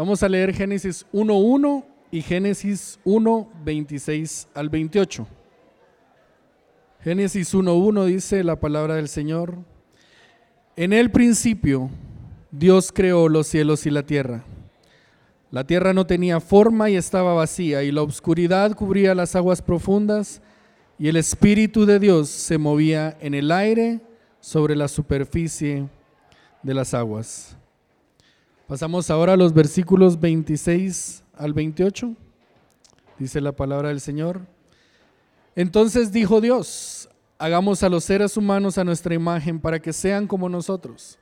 Vamos a leer Génesis 1.1 y Génesis 1.26 al 28. Génesis 1.1 dice la palabra del Señor, en el principio Dios creó los cielos y la tierra. La tierra no tenía forma y estaba vacía, y la oscuridad cubría las aguas profundas, y el Espíritu de Dios se movía en el aire sobre la superficie de las aguas. Pasamos ahora a los versículos 26 al 28. Dice la palabra del Señor. Entonces dijo Dios, hagamos a los seres humanos a nuestra imagen para que sean como nosotros.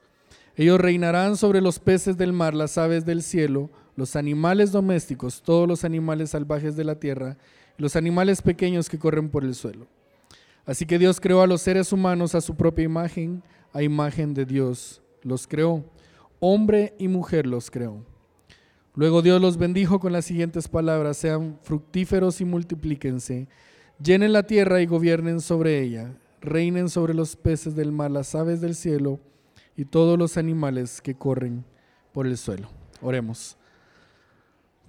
Ellos reinarán sobre los peces del mar, las aves del cielo, los animales domésticos, todos los animales salvajes de la tierra, los animales pequeños que corren por el suelo. Así que Dios creó a los seres humanos a su propia imagen, a imagen de Dios los creó, hombre y mujer los creó. Luego Dios los bendijo con las siguientes palabras, sean fructíferos y multiplíquense, llenen la tierra y gobiernen sobre ella, reinen sobre los peces del mar, las aves del cielo y todos los animales que corren por el suelo. Oremos.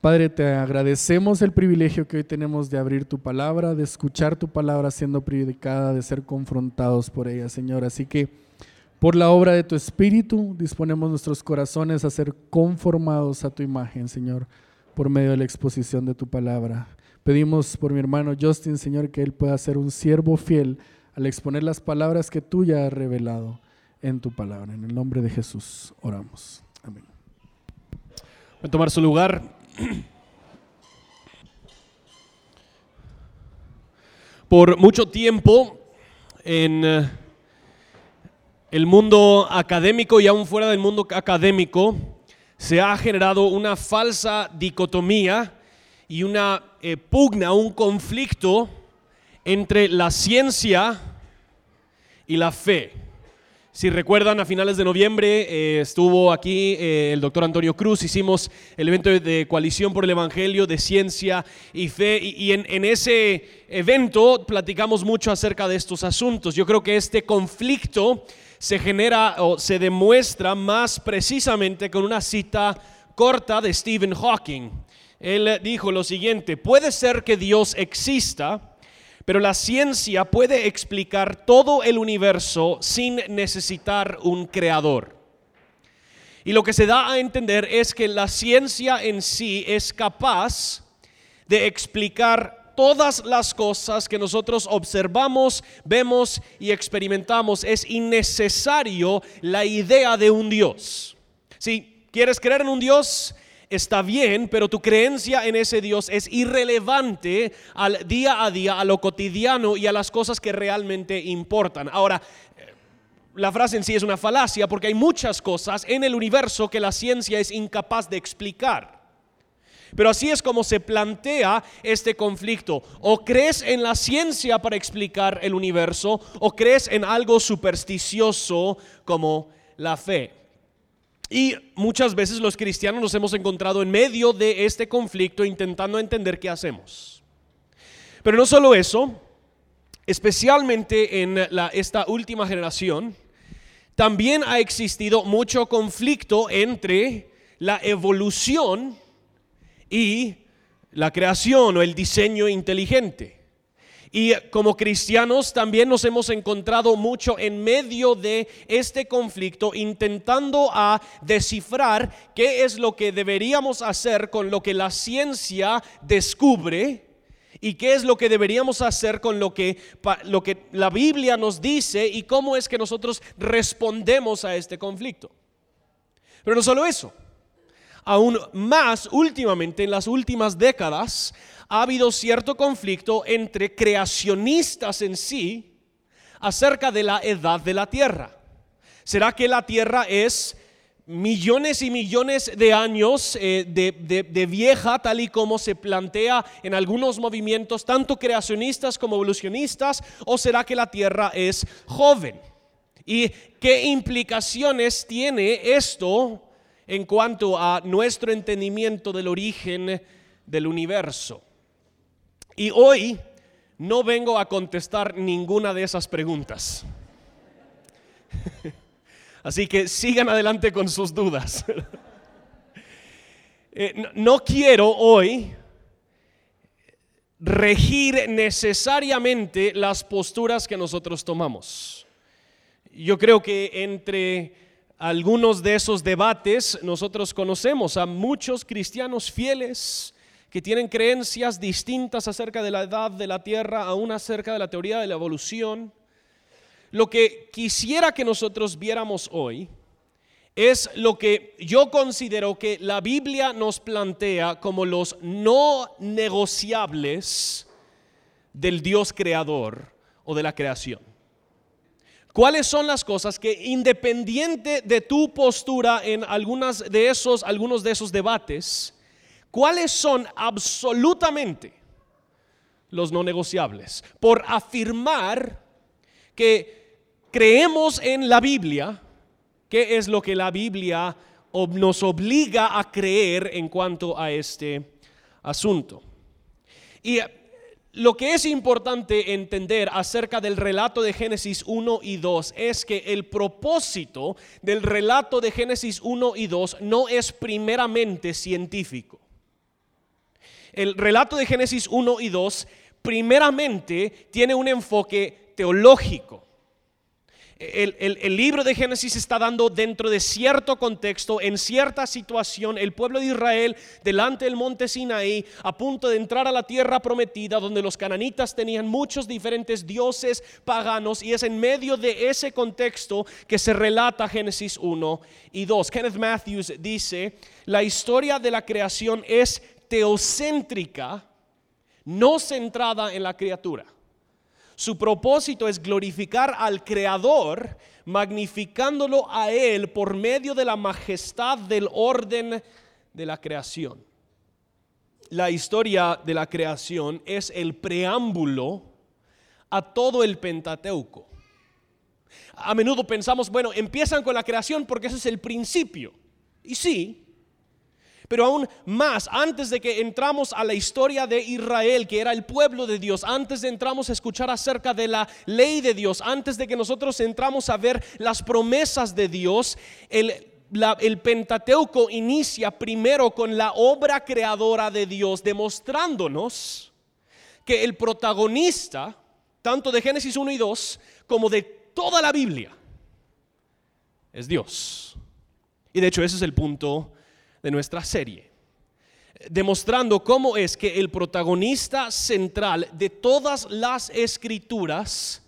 Padre, te agradecemos el privilegio que hoy tenemos de abrir tu palabra, de escuchar tu palabra siendo predicada, de ser confrontados por ella, Señor. Así que por la obra de tu Espíritu disponemos nuestros corazones a ser conformados a tu imagen, Señor, por medio de la exposición de tu palabra. Pedimos por mi hermano Justin, Señor, que él pueda ser un siervo fiel al exponer las palabras que tú ya has revelado en tu palabra. En el nombre de Jesús oramos. Amén. Voy a tomar su lugar. Por mucho tiempo en eh, el mundo académico y aún fuera del mundo académico se ha generado una falsa dicotomía y una eh, pugna, un conflicto entre la ciencia y la fe. Si recuerdan, a finales de noviembre eh, estuvo aquí eh, el doctor Antonio Cruz, hicimos el evento de, coalición por el Evangelio de Ciencia y Fe y, en, en, ese evento platicamos mucho acerca de estos asuntos. Yo creo que este conflicto se genera o se demuestra más precisamente con una cita corta de Stephen Hawking. Él dijo lo siguiente, puede ser que Dios exista, pero la ciencia puede explicar todo el universo sin necesitar un creador. Y lo que se da a entender es que la ciencia en sí es capaz de explicar todas las cosas que nosotros observamos, vemos y experimentamos. Es innecesario la idea de un Dios. Si quieres creer en un Dios, está bien, pero tu creencia en ese Dios es irrelevante al día a día, a lo cotidiano y a las cosas que realmente importan. Ahora, eh, la frase en sí es una falacia porque hay muchas cosas en el universo que la ciencia es incapaz de explicar. Pero así es como se plantea este conflicto. O crees en la ciencia para explicar el universo o crees en algo supersticioso como la fe. Y muchas veces los cristianos nos hemos encontrado en medio de este conflicto intentando entender qué hacemos. Pero no solo eso, especialmente en esta última generación, también ha existido mucho conflicto entre la evolución y la creación o el diseño inteligente. Y como cristianos también nos hemos encontrado mucho en medio de este conflicto intentando a descifrar qué es lo que deberíamos hacer con lo que la ciencia descubre y qué es lo que deberíamos hacer con lo que, lo que la Biblia nos dice y cómo es que nosotros respondemos a este conflicto. Pero no solo eso, aún más últimamente, en las últimas décadas, ha habido cierto conflicto entre creacionistas en sí acerca de la edad de la Tierra. ¿Será que la Tierra es millones y millones de años eh, de, vieja, tal y como se plantea en algunos movimientos, tanto creacionistas como evolucionistas, o será que la Tierra es joven? ¿Y qué implicaciones tiene esto en cuanto a nuestro entendimiento del origen del universo? Y hoy no vengo a contestar ninguna de esas preguntas. Así que sigan adelante con sus dudas. eh, no, no quiero hoy regir necesariamente las posturas que nosotros tomamos. Yo creo que entre algunos de esos debates nosotros conocemos a muchos cristianos fieles que tienen creencias distintas acerca de la edad de la Tierra, aún acerca de la teoría de la evolución. Lo que quisiera que nosotros viéramos hoy es lo que yo considero que la Biblia nos plantea como los no negociables del Dios creador o de la creación. ¿Cuáles son las cosas que independiente de tu postura en algunas de esos algunos de esos debates, cuáles son absolutamente los no negociables? Por afirmar que creemos en la Biblia, ¿qué es lo que la Biblia nos obliga a creer en cuanto a este asunto? Y lo que es importante entender acerca del relato de Génesis 1 y 2 es que el propósito del relato de Génesis 1 y 2 no es primeramente científico. El relato de Génesis 1 y 2 primeramente tiene un enfoque teológico el, libro de Génesis está dando dentro de cierto contexto, en cierta situación, el pueblo de Israel delante del monte Sinaí, a punto de entrar a la tierra prometida, donde los cananitas tenían muchos diferentes dioses paganos, y es en medio de ese contexto que se relata Génesis 1 y 2. Kenneth Matthews dice, la historia de la creación es teocéntrica, no centrada en la criatura. Su propósito es glorificar al Creador, magnificándolo a Él por medio de la majestad del orden de la creación. La historia de la creación es el preámbulo a todo el Pentateuco. A menudo pensamos, bueno, empiezan con la creación porque ese es el principio. Y sí, pero aún más, antes de que entramos a la historia de Israel, que era el pueblo de Dios, antes de entramos a escuchar acerca de la ley de Dios, antes de que nosotros entramos a ver las promesas de Dios, el, el Pentateuco inicia primero con la obra creadora de Dios, demostrándonos que el protagonista, tanto de Génesis 1 y 2, como de toda la Biblia, es Dios. Y de hecho ese es el punto de nuestra serie, demostrando cómo es que el protagonista central de todas las escrituras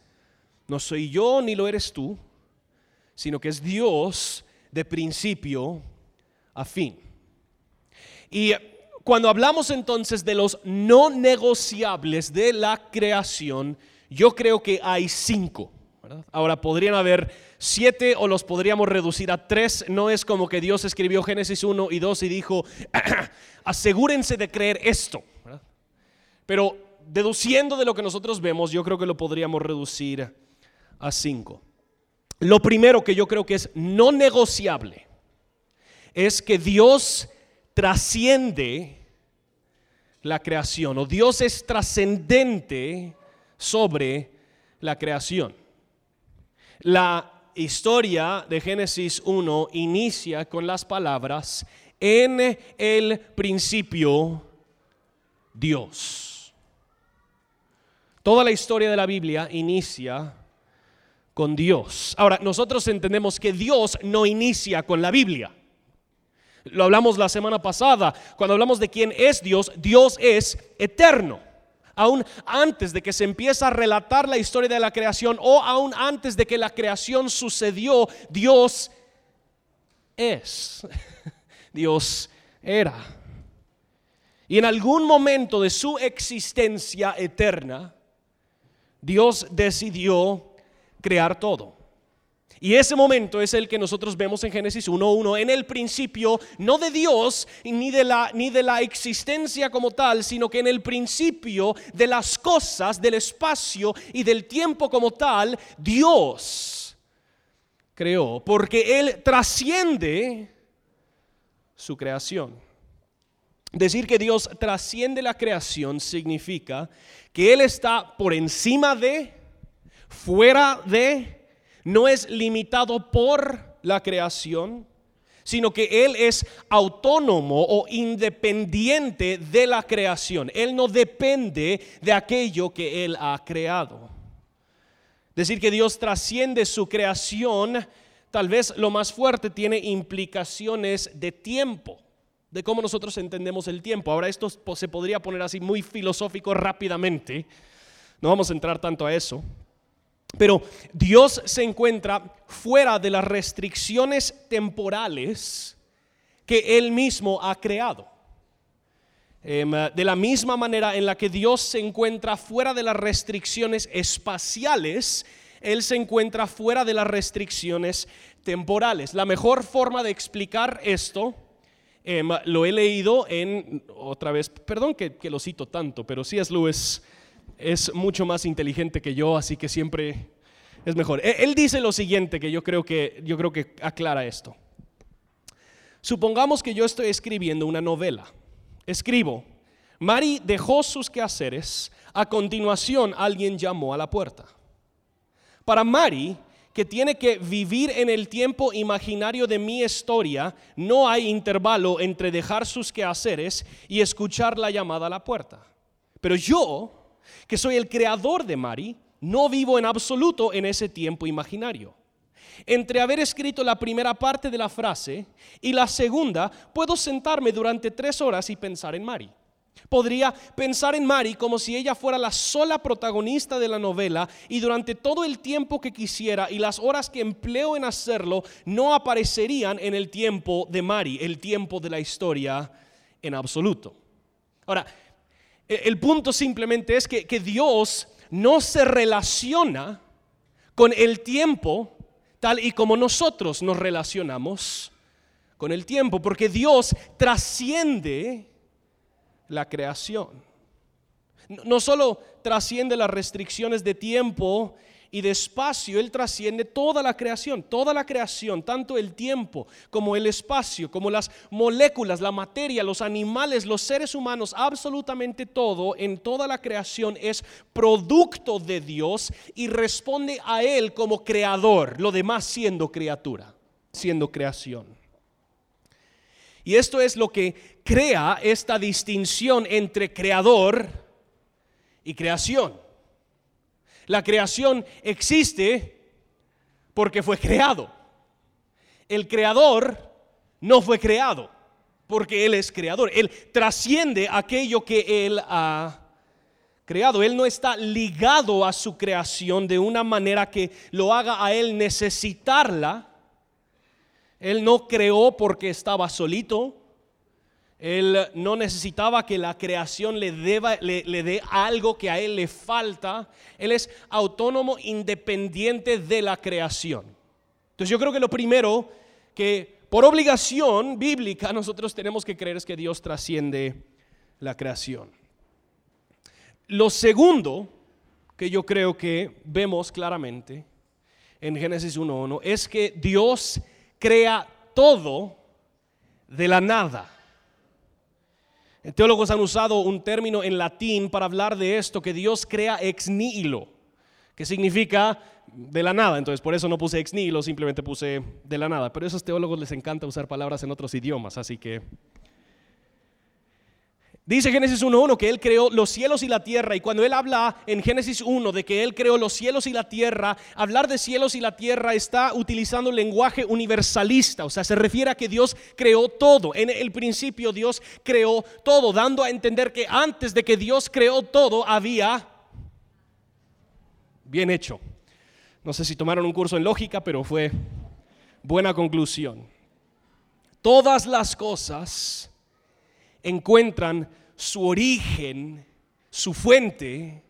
no soy yo ni lo eres tú, sino que es Dios de principio a fin. Y cuando hablamos entonces de los no negociables de la creación, yo creo que hay cinco. Ahora podrían haber siete o los podríamos reducir a tres. No es como que Dios escribió Génesis 1 y 2 y dijo, asegúrense de creer esto. Pero deduciendo de lo que nosotros vemos, yo creo que lo podríamos reducir a cinco. Lo primero que yo creo que es no negociable es que Dios trasciende la creación o Dios es trascendente sobre la creación. La historia de Génesis 1 inicia con las palabras, en el principio Dios. Toda la historia de la Biblia inicia con Dios. Ahora, nosotros entendemos que Dios no inicia con la Biblia. Lo hablamos la semana pasada, cuando hablamos de quién es Dios, Dios es eterno aún antes de que se empiece a relatar la historia de la creación o aún antes de que la creación sucedió, Dios es. Dios era. Y en algún momento de su existencia eterna, Dios decidió crear todo. Y ese momento es el que nosotros vemos en Génesis 1.1, en el principio, no de Dios ni de, la, ni de la existencia como tal, sino que en el principio de las cosas, del espacio y del tiempo como tal, Dios creó, porque Él trasciende su creación. Decir que Dios trasciende la creación significa que Él está por encima de, fuera de, no es limitado por la creación, sino que Él es autónomo o independiente de la creación. Él no depende de aquello que Él ha creado. Decir que Dios trasciende su creación, tal vez lo más fuerte tiene implicaciones de tiempo, de cómo nosotros entendemos el tiempo. Ahora esto se podría poner así muy filosófico rápidamente, no vamos a entrar tanto a eso. Pero Dios se encuentra fuera de las restricciones temporales que Él mismo ha creado. Em, de la misma manera en la que Dios se encuentra fuera de las restricciones espaciales, Él se encuentra fuera de las restricciones temporales. La mejor forma de explicar esto em, lo he leído en, otra vez, perdón que, que lo cito tanto, pero sí es Lewis es mucho más inteligente que yo, así que siempre es mejor. E, él dice lo siguiente que yo creo que, yo creo que aclara esto. Supongamos que yo estoy escribiendo una novela. Escribo, Mari dejó sus quehaceres, a continuación alguien llamó a la puerta. Para Mari, que tiene que vivir en el tiempo imaginario de mi historia, no hay intervalo entre dejar sus quehaceres y escuchar la llamada a la puerta. Pero yo, que soy el creador de Mari, no vivo en absoluto en ese tiempo imaginario. Entre haber escrito la primera parte de la frase y la segunda, puedo sentarme durante tres horas y pensar en Mari. Podría pensar en Mari como si ella fuera la sola protagonista de la novela y durante todo el tiempo que quisiera y las horas que empleo en hacerlo no aparecerían en el tiempo de Mari, el tiempo de la historia en absoluto. Ahora, el punto simplemente es que, Dios no se relaciona con el tiempo tal y como nosotros nos relacionamos con el tiempo, porque Dios trasciende la creación. No solo trasciende las restricciones de tiempo y despacio Él trasciende toda la creación, toda la creación, tanto el tiempo como el espacio, como las moléculas, la materia, los animales, los seres humanos, absolutamente todo en toda la creación es producto de Dios y responde a Él como creador, lo demás siendo criatura, siendo creación. Y esto es lo que crea esta distinción entre creador y creación. La creación existe porque fue creado. El creador no fue creado porque Él es creador. Él trasciende aquello que Él ha creado. Él no está ligado a su creación de una manera que lo haga a Él necesitarla. Él no creó porque estaba solito. Él no necesitaba que la creación le, le, dé algo que a él le falta. Él es autónomo, independiente de la creación. Entonces yo creo que lo primero que por obligación bíblica nosotros tenemos que creer es que Dios trasciende la creación. Lo segundo que yo creo que vemos claramente en Génesis 1.1 es que Dios crea todo de la nada. Teólogos han usado un término en latín para hablar de esto, que Dios crea ex nihilo, que significa de la nada. Entonces, por eso no puse ex nihilo, simplemente puse de la nada. Pero a esos teólogos les encanta usar palabras en otros idiomas, así que Dice Génesis 1.1 que Él creó los cielos y la tierra y cuando Él habla en Génesis 1 de que Él creó los cielos y la tierra, hablar de cielos y la tierra está utilizando lenguaje universalista, o sea, se refiere a que Dios creó todo. En el principio Dios creó todo, dando a entender que antes de que Dios creó todo había bien hecho. No sé si tomaron un curso en lógica, pero fue buena conclusión. Todas las cosas encuentran su origen, su fuente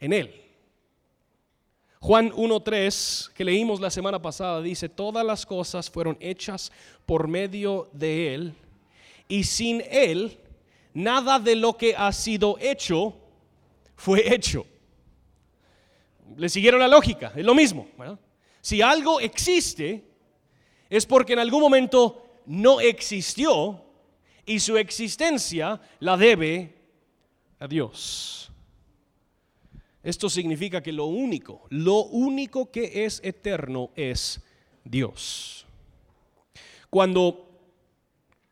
en Él. Juan 1.3, que leímos la semana pasada, dice, todas las cosas fueron hechas por medio de Él, y sin Él, nada de lo que ha sido hecho fue hecho. ¿Le siguieron la lógica? Es lo mismo. Si algo existe, es porque en algún momento no existió y su existencia la debe a Dios. Esto significa que lo único, lo único que es eterno es Dios. cuando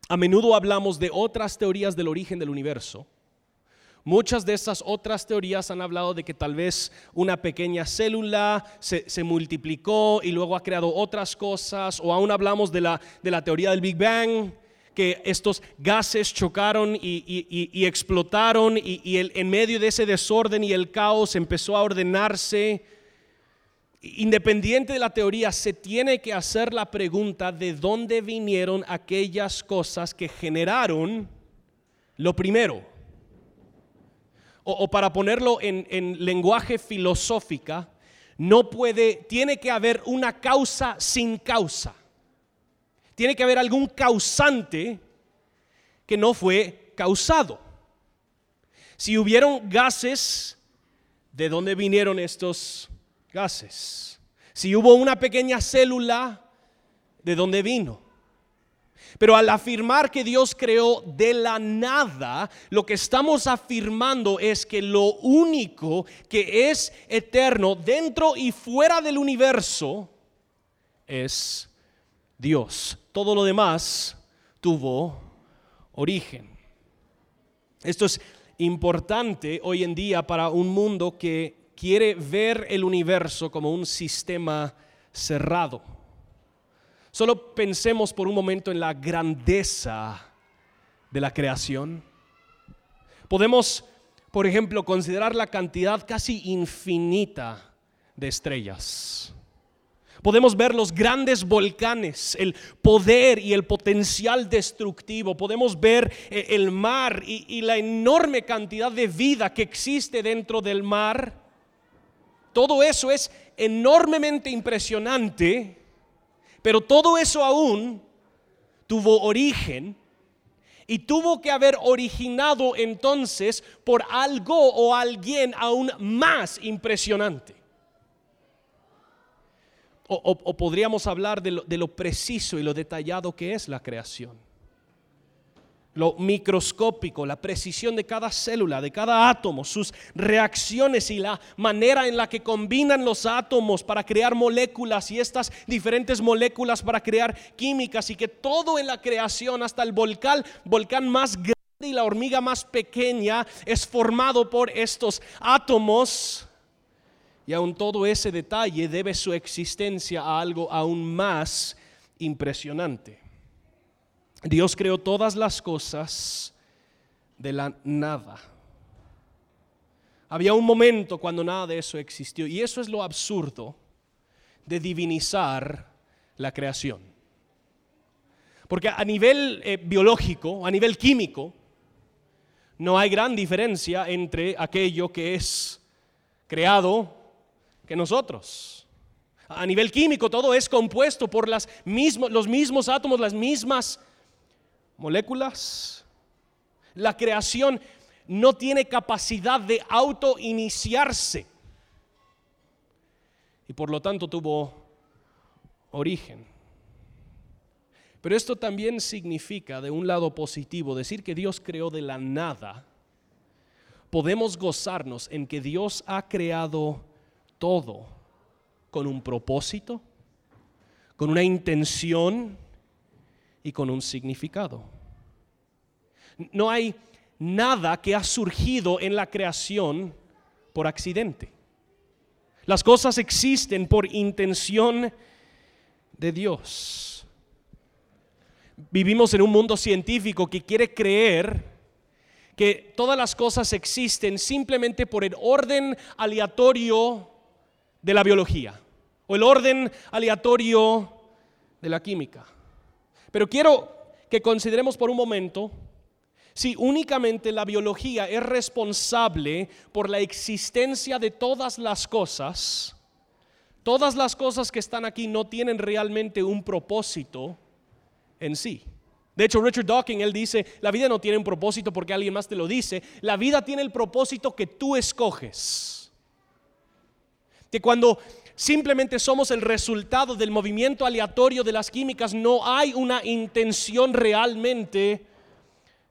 a menudo hablamos de otras teorías del origen del universo, Muchas de estas otras teorías han hablado de que tal vez una pequeña célula se, multiplicó y luego ha creado otras cosas, o aún hablamos de la, de la teoría del Big Bang, que estos gases chocaron y, explotaron y, en medio de ese desorden y el caos empezó a ordenarse. Independiente de la teoría, se tiene que hacer la pregunta de dónde vinieron aquellas cosas que generaron lo primero. O, para ponerlo en, en lenguaje filosófica, no puede, tiene que haber una causa sin causa. Tiene que haber algún causante que no fue causado. Si hubieron gases, ¿de dónde vinieron estos gases? Si hubo una pequeña célula, ¿de dónde vino? Pero al afirmar que Dios creó de la nada, lo que estamos afirmando es que lo único que es eterno dentro y fuera del universo es Dios. Todo lo demás tuvo origen. Esto es importante hoy en día para un mundo que quiere ver el universo como un sistema cerrado. Solo pensemos por un momento en la grandeza de la creación. Podemos, por ejemplo, considerar la cantidad casi infinita de estrellas. Podemos ver los grandes volcanes, el poder y el potencial destructivo. Podemos ver eh, el mar y, la enorme cantidad de vida que existe dentro del mar. Todo eso es enormemente impresionante pero todo eso aún tuvo origen y tuvo que haber originado entonces por algo o alguien aún más impresionante. O, podríamos hablar de lo preciso y lo detallado que es la creación lo microscópico, la precisión de cada célula, de cada átomo, sus reacciones y la manera en la que combinan los átomos para crear moléculas y estas diferentes moléculas para crear químicas y que todo en la creación, hasta el volcán, volcán más grande y la hormiga más pequeña es formado por estos átomos. Y aún todo ese detalle debe su existencia a algo aún más impresionante. Dios creó todas las cosas de la nada. Había un momento cuando nada de eso existió y eso es lo absurdo de divinizar la creación. Porque a nivel eh, biológico, a nivel químico, no hay gran diferencia entre aquello que es creado nosotros. A nivel químico todo es compuesto por los mismos átomos, las mismas moléculas. La creación no tiene capacidad de autoiniciarse y por lo tanto tuvo origen. Pero esto también significa, de un lado positivo, decir que Dios creó de la nada. Podemos gozarnos en que Dios ha creado todo con un propósito, con una intención y con un significado. No hay nada que ha surgido en la creación por accidente. Las cosas existen por intención de Dios. Vivimos en un mundo científico que quiere creer que todas las cosas existen simplemente por el orden aleatorio de la biología o el orden aleatorio de la química. Pero quiero que consideremos por un momento si únicamente la biología es responsable por la existencia de todas las cosas, todas las cosas que están aquí no tienen realmente un propósito en sí. De hecho, Richard Dawkins, él dice, la vida no tiene un propósito porque alguien más te lo dice, la vida tiene el propósito que tú escoges. Que cuando simplemente somos el resultado del movimiento aleatorio de las químicas, no hay una intención realmente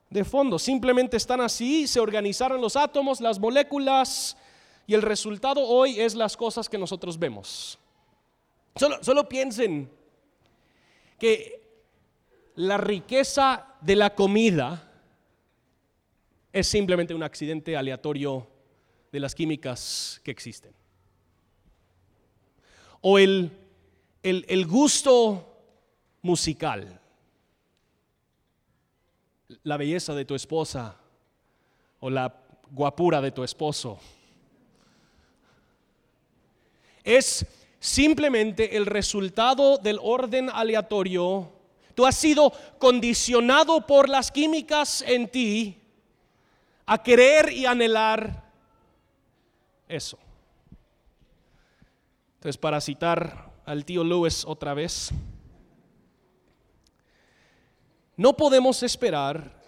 de fondo. Simplemente están así, se organizaron los átomos, las moléculas, y el resultado hoy es las cosas que nosotros vemos. Solo, solo piensen que la riqueza de la comida es simplemente un accidente aleatorio de las químicas que existen. O el, el, gusto musical, la belleza de tu esposa o la guapura de tu esposo. Es simplemente el resultado del orden aleatorio. Tú has sido condicionado por las químicas en ti a querer y anhelar eso. Entonces, para citar al tío Lewis otra vez, no podemos esperar,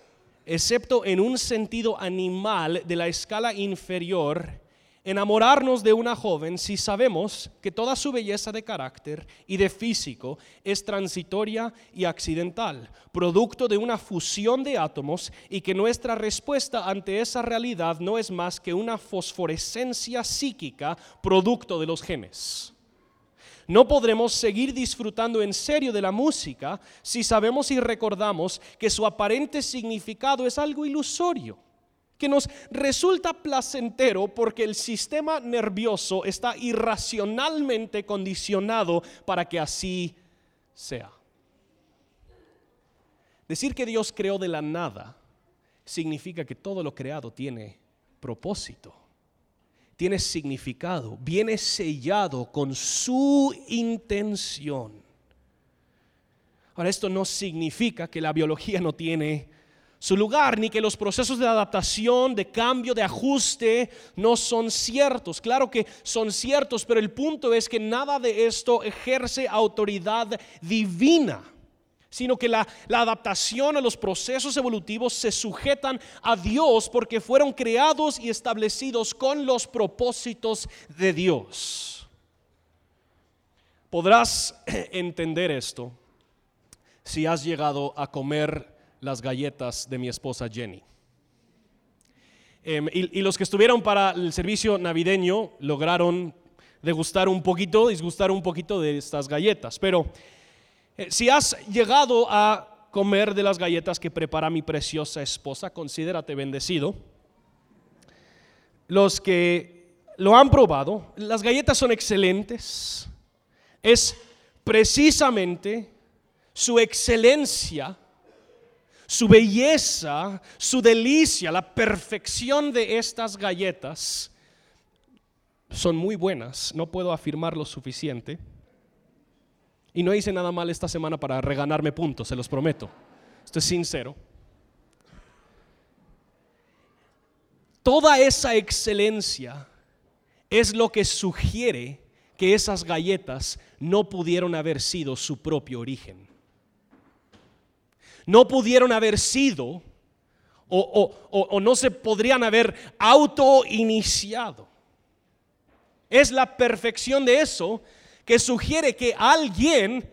excepto en un sentido animal de la escala inferior, enamorarnos de una joven si sabemos que toda su belleza de carácter y de físico es transitoria y accidental, producto de una fusión de átomos y que nuestra respuesta ante esa realidad no es más que una fosforescencia psíquica producto de los genes. No podremos seguir disfrutando en serio de la música si sabemos y recordamos que su aparente significado es algo ilusorio que nos resulta placentero porque el sistema nervioso está irracionalmente condicionado para que así sea. Decir que Dios creó de la nada significa que todo lo creado tiene propósito, tiene significado, viene sellado con su intención. Ahora, esto no significa que la biología no tiene su lugar, ni que los procesos de adaptación, de cambio, de ajuste no son ciertos. Claro que son ciertos, pero el punto es que nada de esto ejerce autoridad divina sino que la, la, adaptación a los procesos evolutivos se sujetan a Dios porque fueron creados y establecidos con los propósitos de Dios. Podrás entender esto si has llegado a comer las galletas de mi esposa Jenny. Em, y, los que estuvieron para el servicio navideño lograron degustar un poquito, disgustar un poquito de estas galletas. Pero eh, si has llegado a comer de las galletas que prepara mi preciosa esposa, considérate bendecido. Los que lo han probado, las galletas son excelentes. Es precisamente su excelencia su belleza, su delicia, la perfección de estas galletas son muy buenas, no puedo afirmar lo suficiente. Y no hice nada mal esta semana para reganarme puntos, se los prometo. Estoy sincero. Toda esa excelencia es lo que sugiere que esas galletas no pudieron haber sido su propio origen no pudieron haber sido o, no se podrían haber auto-iniciado. Es la perfección de eso que sugiere que alguien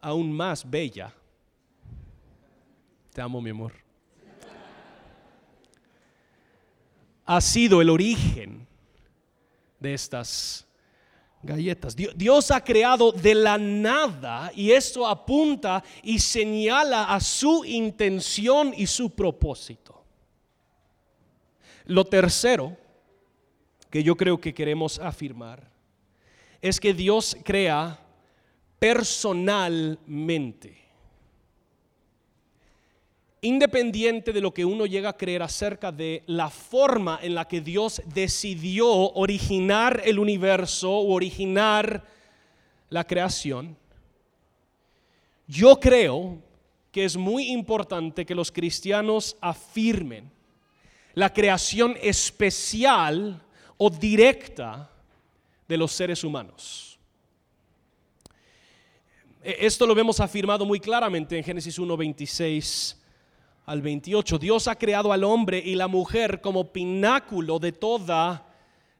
aún más bella, te amo mi amor, ha sido el origen de estas galletas. Dios ha creado de la nada y esto apunta y señala a su intención y su propósito. Lo tercero que yo creo que queremos afirmar es que Dios crea personalmente independiente de lo que uno llega a creer acerca de la forma en la que Dios decidió originar el universo o originar la creación, yo creo que es muy importante que los cristianos afirmen la creación especial o directa de los seres humanos. E-, esto lo vemos afirmado muy claramente en Génesis 1.26 al 28. Dios ha creado al hombre y la mujer como pináculo de toda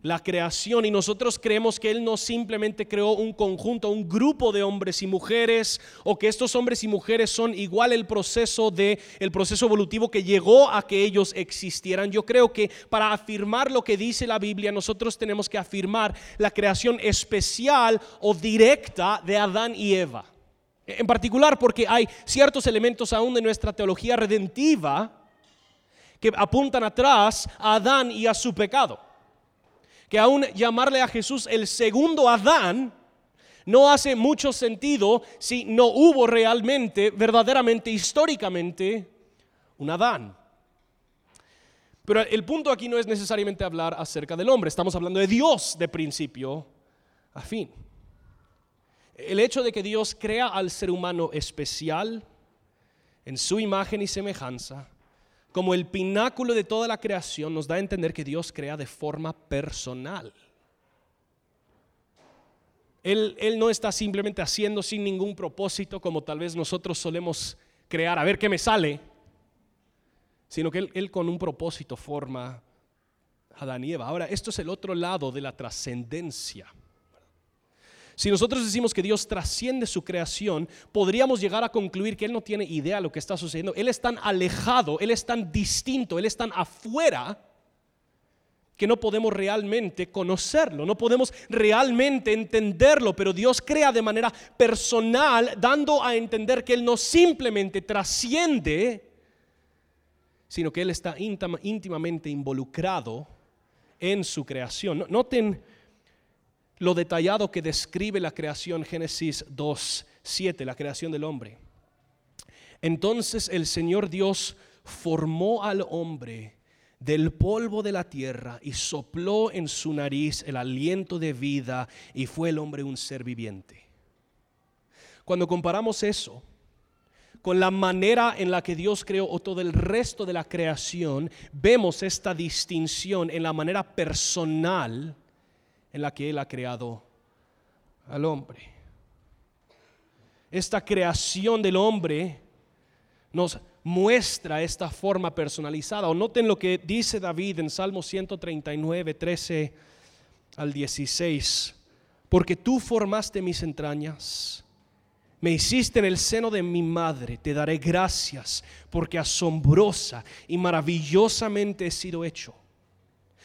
la creación y nosotros creemos que Él no simplemente creó un conjunto, un grupo de hombres y mujeres o que estos hombres y mujeres son igual el proceso de el proceso evolutivo que llegó a que ellos existieran. Yo creo que para afirmar lo que dice la Biblia nosotros tenemos que afirmar la creación especial o directa de Adán y Eva. En particular porque hay ciertos elementos aún de nuestra teología redentiva que apuntan atrás a Adán y a su pecado. Que aún llamarle a Jesús el segundo Adán no hace mucho sentido si no hubo realmente, verdaderamente, históricamente, un Adán. Pero el punto aquí no es necesariamente hablar acerca del hombre, estamos hablando de Dios de principio a fin. El hecho de que Dios crea al ser humano especial en su imagen y semejanza, como el pináculo de toda la creación, nos da a entender que Dios crea de forma personal. Él, él, no está simplemente haciendo sin ningún propósito como tal vez nosotros solemos crear, a ver qué me sale, sino que él, con un propósito forma a Adán y Eva. Ahora, esto es el otro lado de la trascendencia. Si nosotros decimos que Dios trasciende su creación, podríamos llegar a concluir que Él no tiene idea de lo que está sucediendo. Él es tan alejado, Él es tan distinto, Él es tan afuera que no podemos realmente conocerlo, no podemos realmente entenderlo, pero Dios crea de manera personal, dando a entender que Él no simplemente trasciende sino que Él está íntimamente involucrado en su creación. Noten lo detallado que describe la creación Génesis 2, 7, la creación del hombre. Entonces el Señor Dios formó al hombre del polvo de la tierra y sopló en su nariz el aliento de vida y fue el hombre un ser viviente. Cuando comparamos eso con la manera en la que Dios creó o todo el resto de la creación, vemos esta distinción en la manera personal en la que Él ha creado al hombre. Esta creación del hombre nos muestra esta forma personalizada. O noten lo que dice David en Salmo 139, 13 al 16. Porque tú formaste mis entrañas me hiciste en el seno de mi madre, te daré gracias, porque asombrosa y maravillosamente he sido hecho.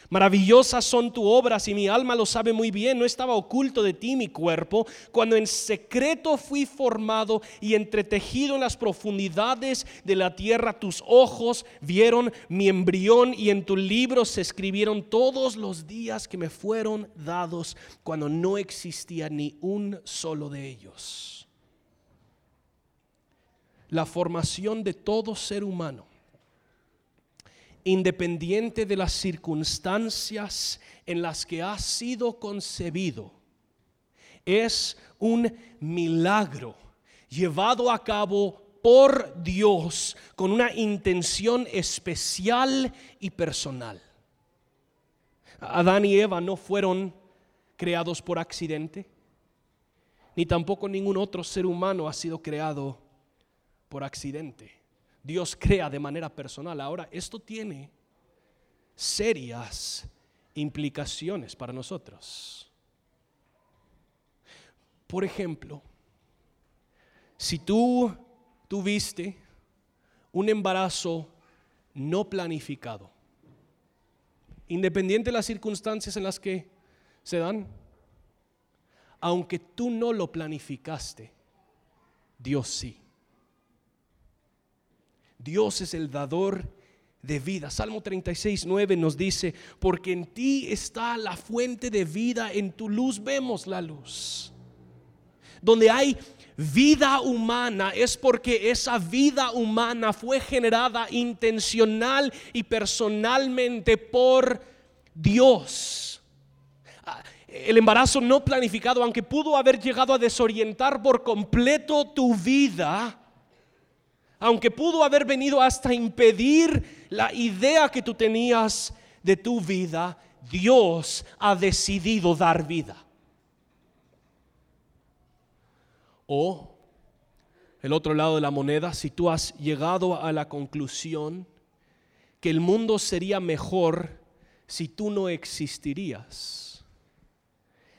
Maravillosas son tus obras y mi alma lo sabe muy bien. No estaba oculto de ti mi cuerpo cuando en secreto fui formado y entretejido en las profundidades de la tierra. Tus ojos vieron mi embrión y en tu libro se escribieron todos los días que me fueron dados cuando no existía ni un solo de ellos la formación de todo ser humano, independiente de las circunstancias en las que ha sido concebido, es un milagro llevado a cabo por Dios con una intención especial y personal. Adán y Eva no fueron creados por accidente, ni tampoco ningún otro ser humano ha sido creado por accidente. Dios crea de manera personal. Ahora, esto tiene serias implicaciones para nosotros. Por ejemplo, si tú tuviste un embarazo no planificado, independiente de las circunstancias en las que se dan, aunque tú no lo planificaste, Dios sí. Dios es el dador de vida. Salmo 36, 9 nos dice, porque en ti está la fuente de vida, en tu luz vemos la luz. Donde hay vida humana es porque esa vida humana fue generada intencional y personalmente por Dios. Ah, el embarazo no planificado, aunque pudo haber llegado a desorientar por completo tu vida, aunque pudo haber venido hasta impedir la idea que tú tenías de tu vida, Dios ha decidido dar vida. O el otro lado de la moneda, si tú has llegado a la conclusión que el mundo sería mejor si tú no existirías,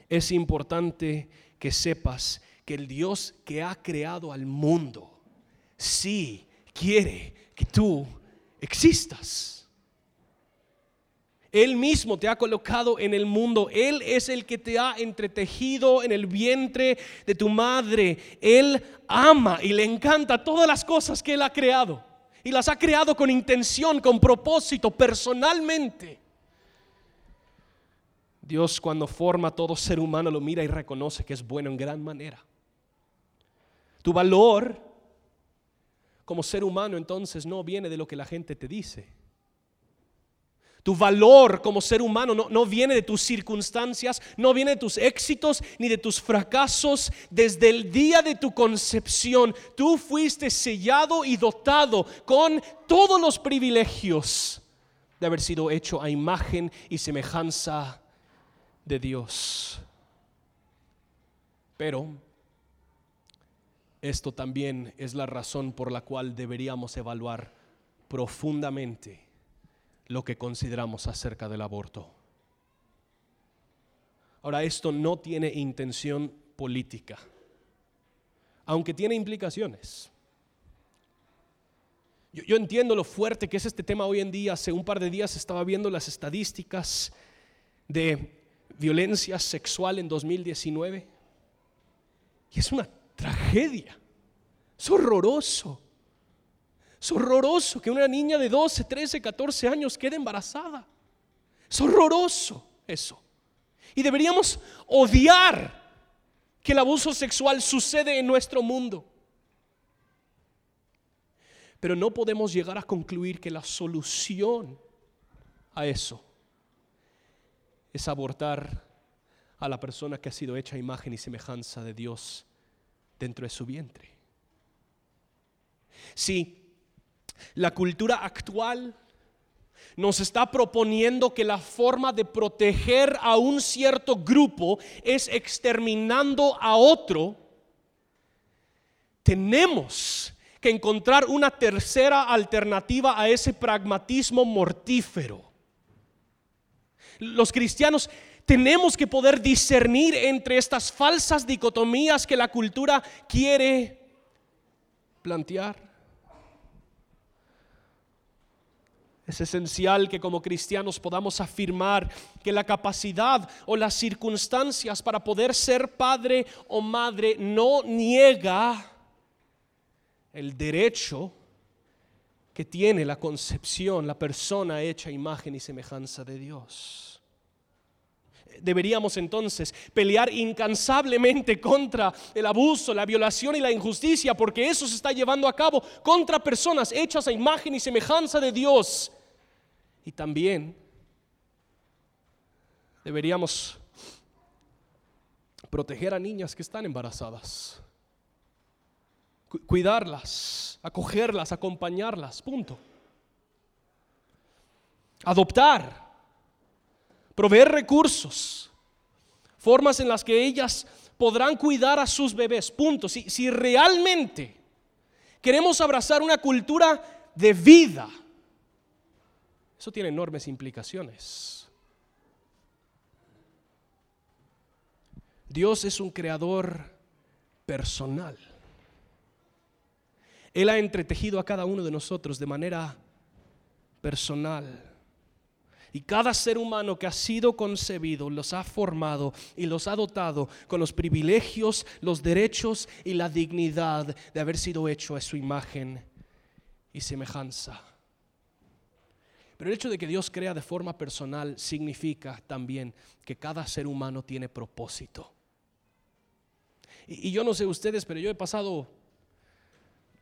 es importante que sepas que el Dios que ha creado al mundo, sí quiere que tú existas. Él mismo te ha colocado en el mundo. Él es el que te ha entretejido en el vientre de tu madre. Él ama y le encanta todas las cosas que Él ha creado. Y las ha creado con intención, con propósito, personalmente. Dios cuando forma a todo ser humano lo mira y reconoce que es bueno en gran manera. Tu valor como ser humano entonces no viene de lo que la gente te dice tu valor como ser humano no, no, viene de tus circunstancias, no viene de tus éxitos ni de tus fracasos. Desde el día de tu concepción, tú fuiste sellado y dotado con todos los privilegios de haber sido hecho a imagen y semejanza de Dios. Pero esto también es la razón por la cual deberíamos evaluar profundamente lo que consideramos acerca del aborto. Ahora, esto no tiene intención política, aunque tiene implicaciones. Yo, entiendo lo fuerte que es este tema hoy en día. Hace un par de días estaba viendo las estadísticas de violencia sexual en 2019. Y es una tragedia. Es horroroso. Es horroroso que una niña de 12, 13, 14 años quede embarazada. Es horroroso eso. Y deberíamos odiar que el abuso sexual sucede en nuestro mundo. Pero no podemos llegar a concluir que la solución a eso es abortar a la persona que ha sido hecha imagen y semejanza de Dios dentro de su vientre. Sí, la cultura actual nos está proponiendo que la forma de proteger a un cierto grupo es exterminando a otro. Tenemos que encontrar una tercera alternativa a ese pragmatismo mortífero. Los cristianos tenemos que poder discernir entre estas falsas dicotomías que la cultura quiere plantear. Es esencial que como cristianos podamos afirmar que la capacidad o las circunstancias para poder ser padre o madre no niega el derecho que tiene la concepción, la persona hecha imagen y semejanza de Dios. Deberíamos entonces pelear incansablemente contra el abuso, la violación y la injusticia, porque eso se está llevando a cabo contra personas hechas a imagen y semejanza de Dios y también deberíamos proteger a niñas que están embarazadas, cuidarlas, acogerlas, acompañarlas, punto. Adoptar, proveer recursos, formas en las que ellas podrán cuidar a sus bebés, punto. Si, si realmente queremos abrazar una cultura de vida, eso tiene enormes implicaciones. Dios es un creador personal. Él ha entretejido a cada uno de nosotros de manera personal. Y cada ser humano que ha sido concebido los ha formado y los ha dotado con los privilegios, los derechos y la dignidad de haber sido hecho a su imagen y semejanza. Pero el hecho de que Dios crea de forma personal significa también que cada ser humano tiene propósito. Y, yo no sé ustedes, pero yo he pasado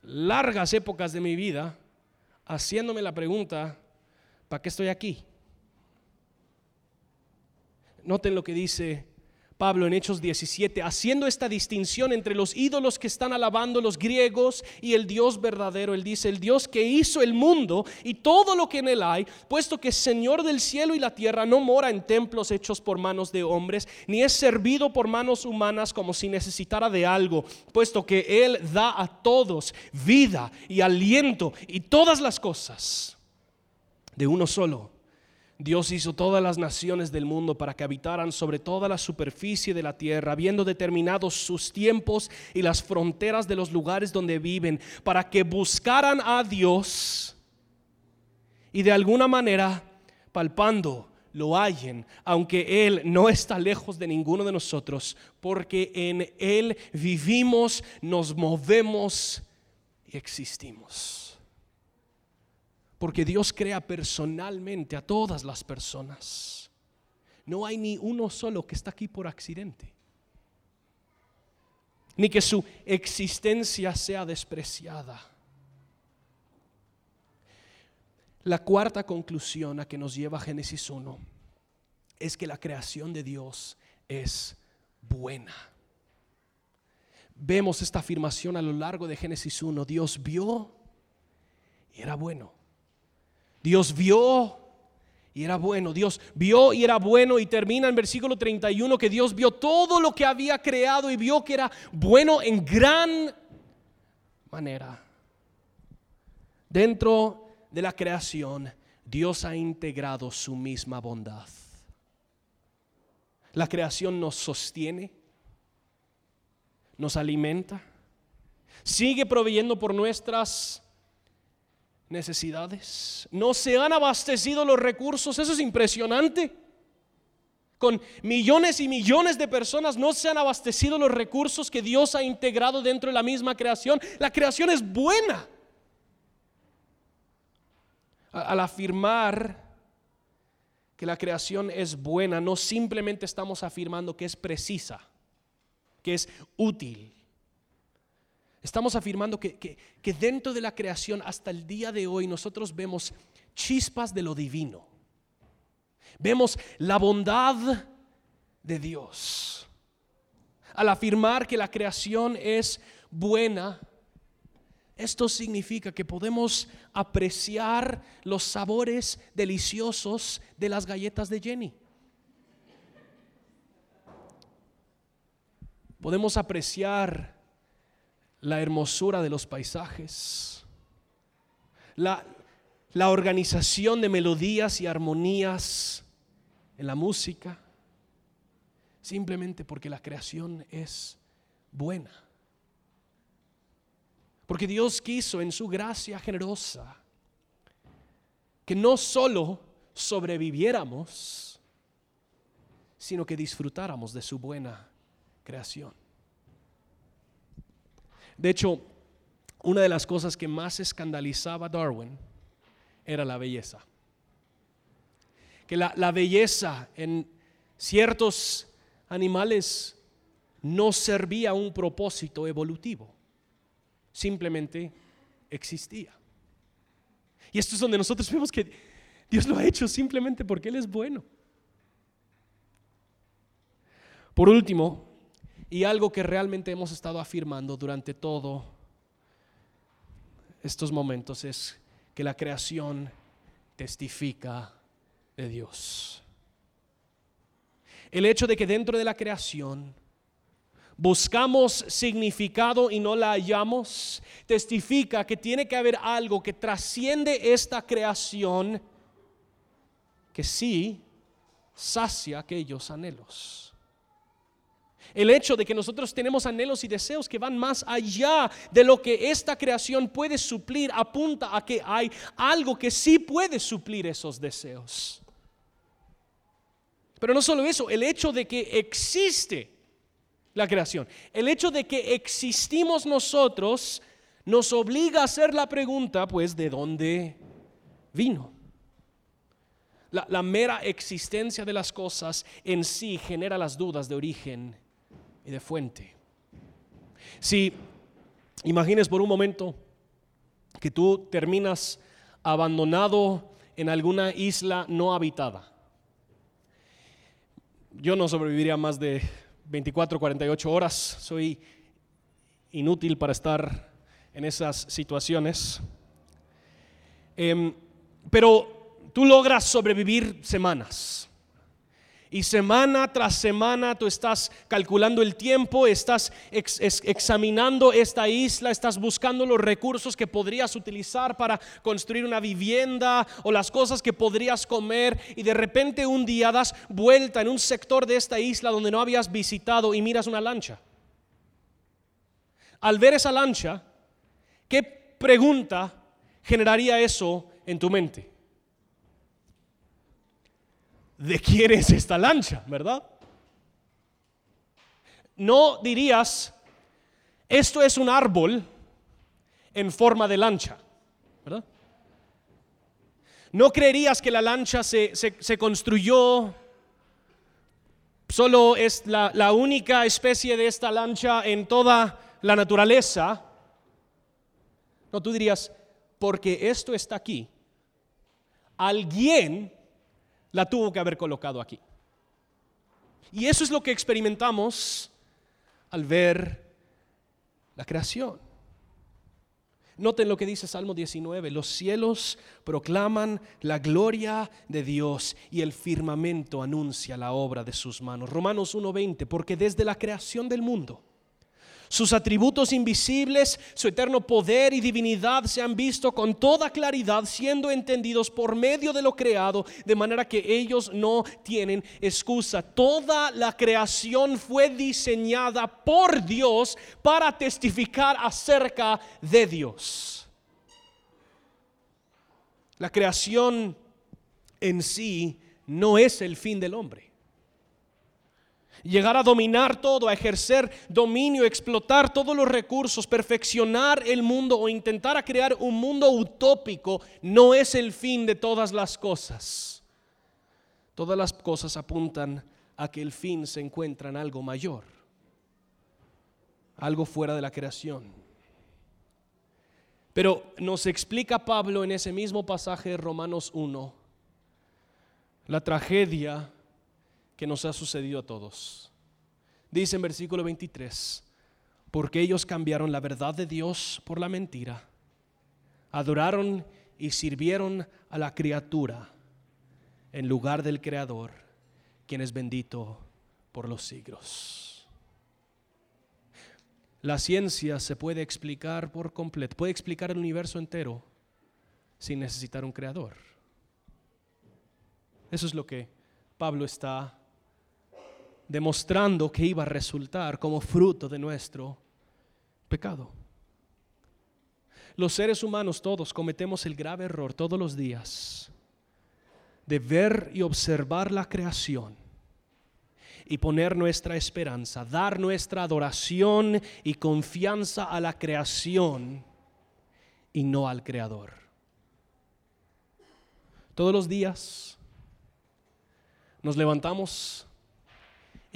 largas épocas de mi vida haciéndome la pregunta, ¿para qué estoy aquí? Noten lo que dice Pablo en Hechos 17, haciendo esta distinción entre los ídolos que están alabando los griegos y el Dios verdadero. Él dice, el Dios que hizo el mundo y todo lo que en él hay, puesto que Señor del cielo y la tierra no mora en templos hechos por manos de hombres, ni es servido por manos humanas como si necesitara de algo, puesto que Él da a todos vida y aliento y todas las cosas de uno solo Dios hizo todas las naciones del mundo para que habitaran sobre toda la superficie de la tierra, habiendo determinado sus tiempos y las fronteras de los lugares donde viven, para que buscaran a Dios y de alguna manera, palpando lo hallen, aunque Él no está lejos de ninguno de nosotros, porque en Él vivimos, nos movemos y existimos. Porque Dios crea personalmente a todas las personas. No hay ni uno solo que está aquí por accidente. Ni que su existencia sea despreciada. La cuarta conclusión a que nos lleva Génesis 1 es que la creación de Dios es buena. Vemos esta afirmación a lo largo de Génesis 1. Dios vio y era bueno. Dios vio y era bueno. Dios vio y era bueno y termina en versículo 31 que Dios vio todo lo que había creado y vio que era bueno en gran manera. Dentro de la creación, Dios ha integrado su misma bondad. La creación nos sostiene, nos alimenta, sigue proveyendo por nuestras necesidades. No se han abastecido los recursos, eso es impresionante. Con millones y millones de personas no se han abastecido los recursos que Dios ha integrado dentro de la misma creación. La creación es buena al afirmar que la creación es buena, no simplemente estamos afirmando que es precisa, que es útil. Estamos afirmando que, que, dentro de la creación hasta el día de hoy nosotros vemos chispas de lo divino. Vemos la bondad de Dios. Al afirmar que la creación es buena, esto significa que podemos apreciar los sabores deliciosos de las galletas de Jenny. Podemos apreciar la hermosura de los paisajes, la, la organización de melodías y armonías en la música, simplemente porque la creación es buena. Porque Dios quiso en su gracia generosa que no solo sobreviviéramos, sino que disfrutáramos de su buena creación. De hecho, una de las cosas que más escandalizaba a Darwin era la belleza. Que la, la belleza en ciertos animales no servía a un propósito evolutivo simplemente existía. Y esto es donde nosotros vemos que Dios lo ha hecho simplemente porque Él es bueno. Por último, y algo que realmente hemos estado afirmando durante todos estos momentos es que la creación testifica de Dios. El hecho de que dentro de la creación buscamos significado y no la hallamos, testifica que tiene que haber algo que trasciende esta creación que sí sacia aquellos anhelos. El hecho de que nosotros tenemos anhelos y deseos que van más allá de lo que esta creación puede suplir apunta a que hay algo que sí puede suplir esos deseos. Pero no solo eso, el hecho de que existe la creación. El hecho de que existimos nosotros nos obliga a hacer la pregunta, pues, ¿de dónde vino? La, mera existencia de las cosas en sí genera las dudas de origen y de fuente. Si imagines por un momento que tú terminas abandonado en alguna isla no habitada. Yo no sobreviviría más de 24, 48 horas. Soy inútil para estar en esas situaciones. Em, pero tú logras sobrevivir semanas. Y semana tras semana tú estás calculando el tiempo, estás examinando esta isla, estás buscando los recursos que podrías utilizar para construir una vivienda o las cosas que podrías comer y de repente un día das vuelta en un sector de esta isla donde no habías visitado y miras una lancha. Al ver esa lancha, ¿qué pregunta generaría eso en tu mente? ¿De quién es esta lancha? ¿Verdad? No dirías, esto es un árbol en forma de lancha, ¿verdad? No creerías que la lancha se, construyó, solo es la, la única especie de esta lancha en toda la naturaleza. No, tú dirías, porque esto está aquí, alguien la tuvo que haber colocado aquí. Y eso es lo que experimentamos al ver la creación. Noten lo que dice Salmo 19, los cielos proclaman la gloria de Dios y el firmamento anuncia la obra de sus manos. Romanos 1:20, porque desde la creación del mundo sus atributos invisibles, su eterno poder y divinidad se han visto con toda claridad, siendo entendidos por medio de lo creado, de manera que ellos no tienen excusa. Toda la creación fue diseñada por Dios para testificar acerca de Dios. La creación en sí no es el fin del hombre llegar a dominar todo, a ejercer dominio, explotar todos los recursos, perfeccionar el mundo o intentar a crear un mundo utópico no es el fin de todas las cosas. Todas las cosas apuntan a que el fin se encuentra en algo mayor, algo fuera de la creación. Pero nos explica Pablo en ese mismo pasaje de Romanos 1 la tragedia que nos ha sucedido a todos. Dice en versículo 23, porque ellos cambiaron la verdad de Dios por la mentira, adoraron y sirvieron a la criatura en lugar del Creador, quien es bendito por los siglos. La ciencia se puede explicar por completo, puede explicar el universo entero sin necesitar un creador. Eso es lo que Pablo está demostrando que iba a resultar como fruto de nuestro pecado. Los seres humanos todos cometemos el grave error todos los días de ver y observar la creación y poner nuestra esperanza, dar nuestra adoración y confianza a la creación y no al Creador. Todos los días nos levantamos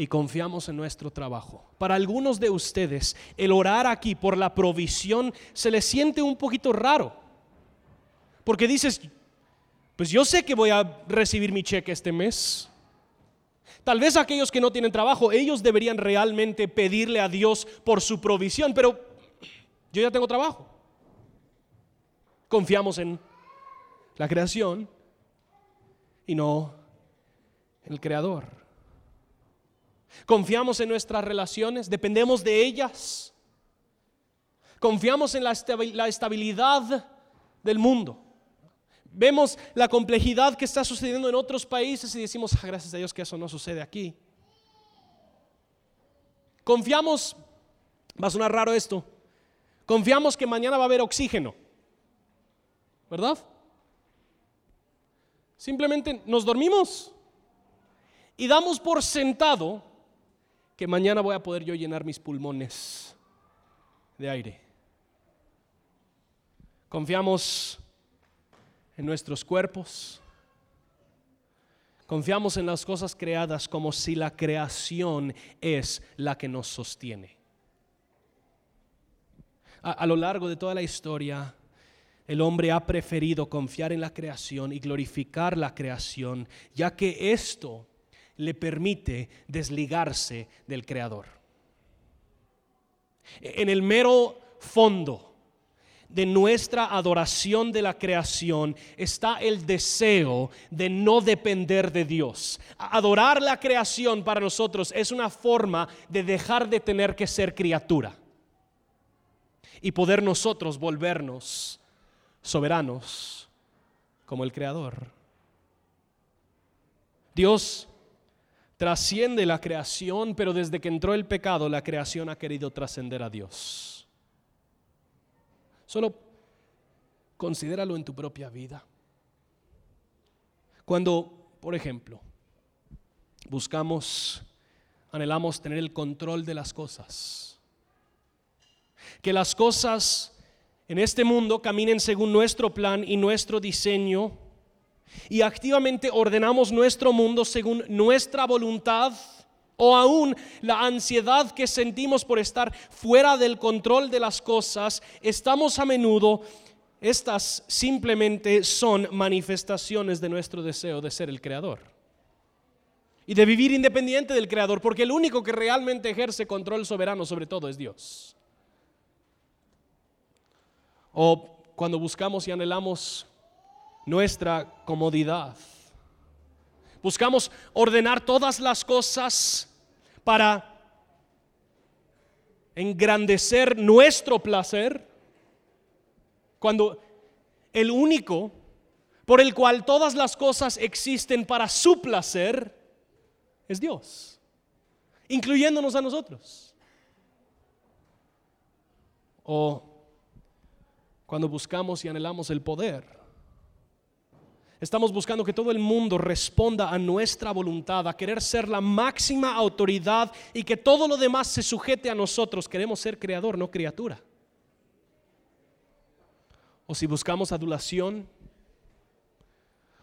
y confiamos en nuestro trabajo. Para algunos de ustedes, el orar aquí por la provisión se les siente un poquito raro. Porque dices, pues yo sé que voy a recibir mi cheque este mes. Tal vez aquellos que no tienen trabajo, ellos deberían realmente pedirle a Dios por su provisión, pero yo ya tengo trabajo. Confiamos en la creación y no en el creador. Confiamos en nuestras relaciones, dependemos de ellas. Confiamos en la estabilidad del mundo. Vemos la complejidad que está sucediendo en otros países y decimos, ah, gracias a Dios que eso no sucede aquí. Confiamos, va a sonar raro esto, confiamos que mañana va a haber oxígeno, ¿verdad? Simplemente nos dormimos y damos por sentado que mañana voy a poder yo llenar mis pulmones de aire. Confiamos en nuestros cuerpos. Confiamos en las cosas creadas como si la creación es la que nos sostiene. A, lo largo de toda la historia, el hombre ha preferido confiar en la creación y glorificar la creación, ya que esto le permite desligarse del Creador. En el mero fondo de nuestra adoración de la creación está el deseo de no depender de Dios. Adorar la creación para nosotros es una forma de dejar de tener que ser criatura y poder nosotros volvernos soberanos como el Creador. Dios trasciende la creación, pero desde que entró el pecado, la creación ha querido trascender a Dios. Solo considéralo en tu propia vida. Cuando, por ejemplo, buscamos, anhelamos tener el control de las cosas. Que las cosas en este mundo caminen según nuestro plan y nuestro diseño y activamente ordenamos nuestro mundo según nuestra voluntad o aún la ansiedad que sentimos por estar fuera del control de las cosas, estamos a menudo, estas simplemente son manifestaciones de nuestro deseo de ser el creador y de vivir independiente del creador, porque el único que realmente ejerce control soberano sobre todo es Dios. O cuando buscamos y anhelamos nuestra comodidad. Buscamos ordenar todas las cosas para engrandecer nuestro placer, cuando el único por el cual todas las cosas existen para su placer es Dios, incluyéndonos a nosotros. O cuando buscamos y anhelamos el poder Estamos buscando que todo el mundo responda a nuestra voluntad, a querer ser la máxima autoridad y que todo lo demás se sujete a nosotros. Queremos ser creador, no criatura. O si buscamos adulación,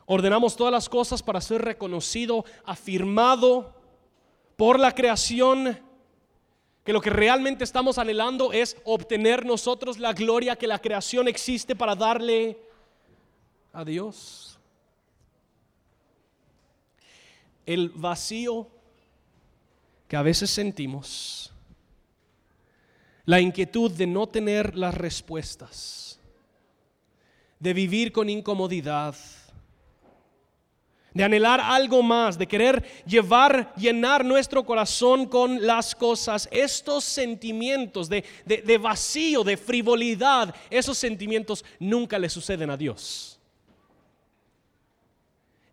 ordenamos todas las cosas para ser reconocido, afirmado por la creación, que lo que realmente estamos anhelando es obtener nosotros la gloria que la creación existe para darle a Dios. El vacío que a veces sentimos, la inquietud de no tener las respuestas, de vivir con incomodidad, de anhelar algo más, de querer llevar, llenar nuestro corazón con las cosas, estos sentimientos de, de, vacío, de frivolidad, esos sentimientos nunca le suceden a Dios.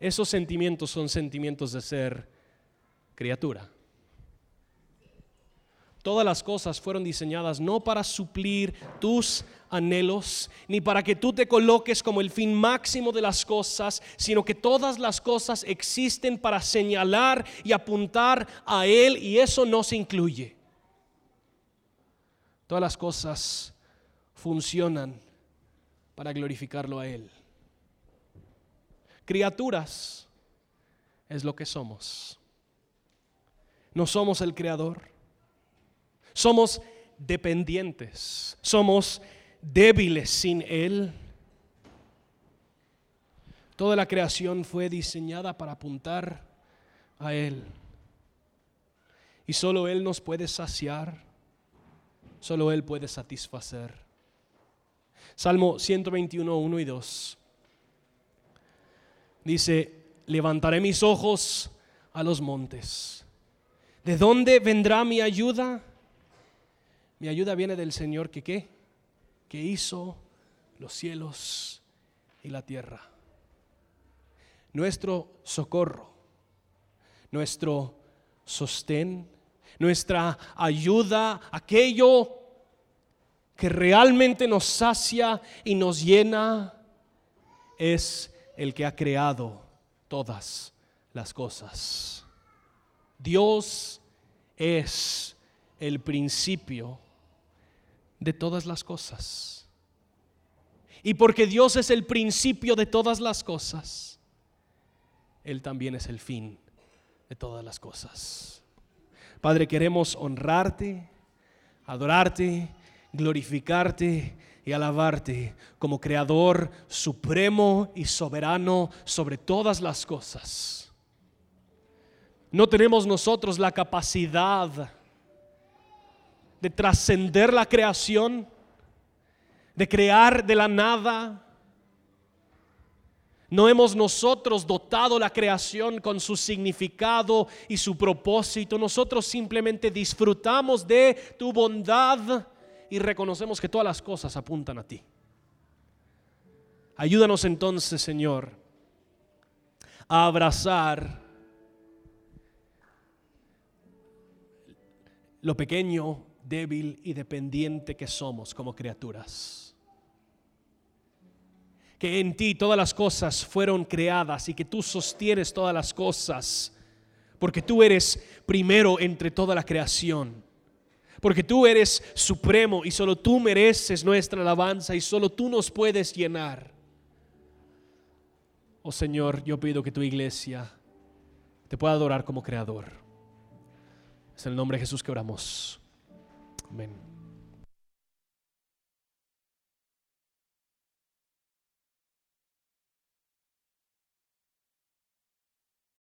Esos sentimientos son sentimientos de ser criatura. Todas las cosas fueron diseñadas no para suplir tus anhelos, ni para que tú te coloques como el fin máximo de las cosas, sino que todas las cosas existen para señalar y apuntar a Él y eso no se incluye. Todas las cosas funcionan para glorificarlo a Él. Criaturas es lo que somos. No somos el creador. Somos dependientes. Somos débiles sin Él. Toda la creación fue diseñada para apuntar a Él. Y solo Él nos puede saciar. Solo Él puede satisfacer. Salmo 121, 1 y 2. Dice, levantaré mis ojos a los montes. ¿De dónde vendrá mi ayuda? Mi ayuda viene del Señor que qué? Que hizo los cielos y la tierra. Nuestro socorro, nuestro sostén, nuestra ayuda, aquello que realmente nos sacia y nos llena, es el que ha creado todas las cosas. Dios es el principio de todas las cosas. Y porque Dios es el principio de todas las cosas, Él también es el fin de todas las cosas. Padre, queremos honrarte, adorarte, glorificarte y alabarte como creador supremo y soberano sobre todas las cosas. No tenemos nosotros la capacidad de trascender la creación, de crear de la nada. No hemos nosotros dotado la creación con su significado y su propósito. Nosotros simplemente disfrutamos de tu bondad y reconocemos que todas las cosas apuntan a ti. Ayúdanos entonces, Señor, a abrazar lo pequeño, débil y dependiente que somos como criaturas. Que en ti todas las cosas fueron creadas y que tú sostienes todas las cosas porque tú eres primero entre toda la creación. Porque tú eres supremo y solo tú mereces nuestra alabanza y solo tú nos puedes llenar. Oh Señor, yo pido que tu iglesia te pueda adorar como creador. Es en el nombre de Jesús que oramos. Amén.